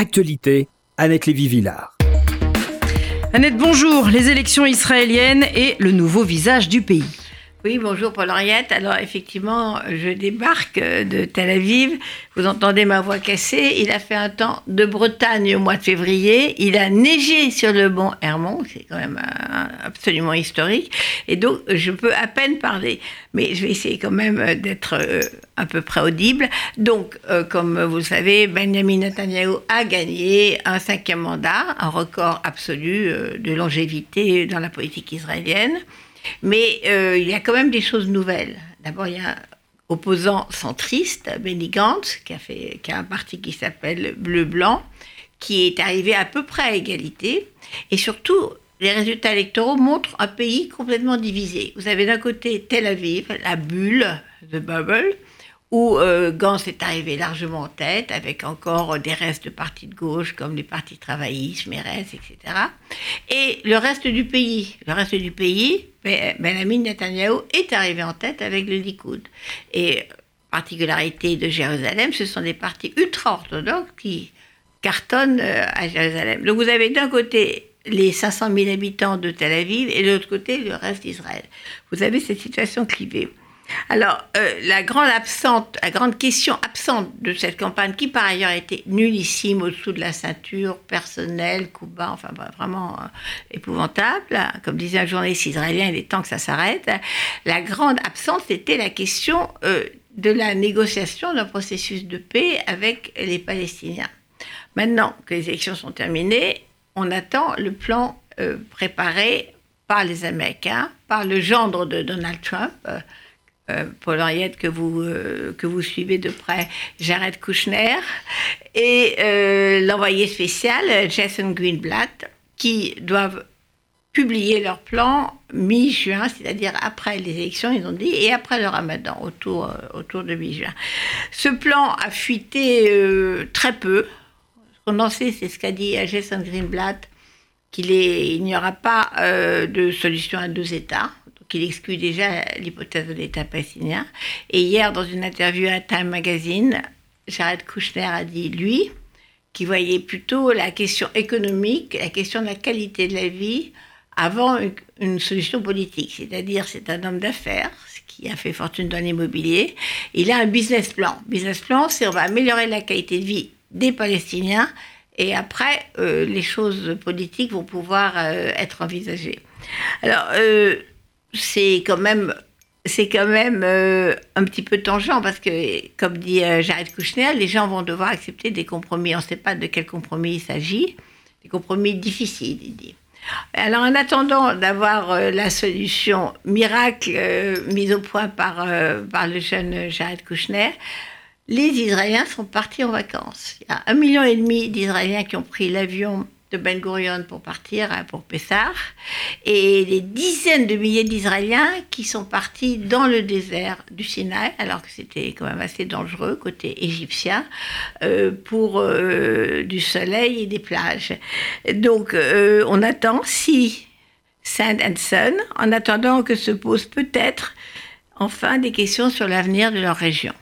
Actualité, Annette Lévy-Villard. Annette, bonjour. Les élections israéliennes et le nouveau visage du pays. Oui, bonjour Paul-Henriette. Alors effectivement, je débarque de Tel Aviv. Vous entendez ma voix cassée. Il a fait un temps de Bretagne au mois de février. Il a neigé sur le mont Hermon. C'est quand même absolument historique. Et donc, je peux à peine parler. Mais je vais essayer quand même d'être euh, un peu près audible. Donc, euh, comme vous le savez, Benjamin Netanyahu a gagné un cinquième mandat, un record absolu euh, de longévité dans la politique israélienne. Mais euh, il y a quand même des choses nouvelles. D'abord, il y a un opposant centriste, Benny Gantz, qui a, fait, qui a un parti qui s'appelle Bleu-Blanc, qui est arrivé à peu près à égalité. Et surtout, les résultats électoraux montrent un pays complètement divisé. Vous avez d'un côté Tel Aviv, la bulle, the bubble, où euh, Gans est arrivé largement en tête, avec encore des restes de partis de gauche, comme les partis travaillistes, Meretz, etc. Et le reste du pays, le reste du pays, Benjamin Netanyahu est arrivé en tête avec le Likoud. Et particularité de Jérusalem, ce sont des partis ultra-orthodoxes qui cartonnent euh, à Jérusalem. Donc vous avez d'un côté les 500 000 habitants de Tel Aviv et de l'autre côté le reste d'Israël. Vous avez cette situation clivée. Alors, euh, la grande absente, la grande question absente de cette campagne, qui par ailleurs était nullissime au-dessous de la ceinture, personnelle, coup bas, enfin vraiment euh, épouvantable, comme disait un journaliste israélien, il est temps que ça s'arrête. La grande absente, c'était la question euh, de la négociation d'un processus de paix avec les Palestiniens. Maintenant que les élections sont terminées, on attend le plan préparé par les Américains, par le gendre de Donald Trump. Euh, Paul Henriette que vous, euh, que vous suivez de près, Jared Kushner, et euh, l'envoyé spécial Jason Greenblatt, qui doivent publier leur plan mi-juin, c'est-à-dire après les élections, ils ont dit, et après le ramadan, autour, autour de mi-juin. Ce plan a fuité très peu. Ce qu'on en sait, c'est ce qu'a dit Jason Greenblatt, qu'il n'y aura pas de solution à deux États qu'il exclut déjà l'hypothèse de l'État palestinien. Et hier, dans une interview à Time Magazine, Jared Kushner a dit, lui, qu'il voyait plutôt la question économique, la question de la qualité de la vie, avant une, solution politique. C'est-à-dire, c'est un homme d'affaires qui a fait fortune dans l'immobilier. Il a un business plan. Business plan, c'est on va améliorer la qualité de vie des Palestiniens et après, euh, les choses politiques vont pouvoir euh, être envisagées. Alors, euh, c'est quand même c'est quand même euh, un petit peu tangent parce que, comme dit euh, Jared Kushner, les gens vont devoir accepter des compromis. On ne sait pas de quel compromis il s'agit. Des compromis difficiles, il dit. Alors, en attendant d'avoir euh, la solution miracle mise au point par, par le jeune Jared Kushner, les Israéliens sont partis en vacances. Il y a un million et demi d'Israéliens qui ont pris l'avion de Ben Gurion pour partir hein, pour Pessar, et des dizaines de milliers d'Israéliens qui sont partis dans le désert du Sinaï, alors que c'était quand même assez dangereux côté égyptien, euh, pour euh, du soleil et des plages. Donc euh, on attend si Sand and Sun, en attendant que se posent peut-être enfin des questions sur l'avenir de leur région.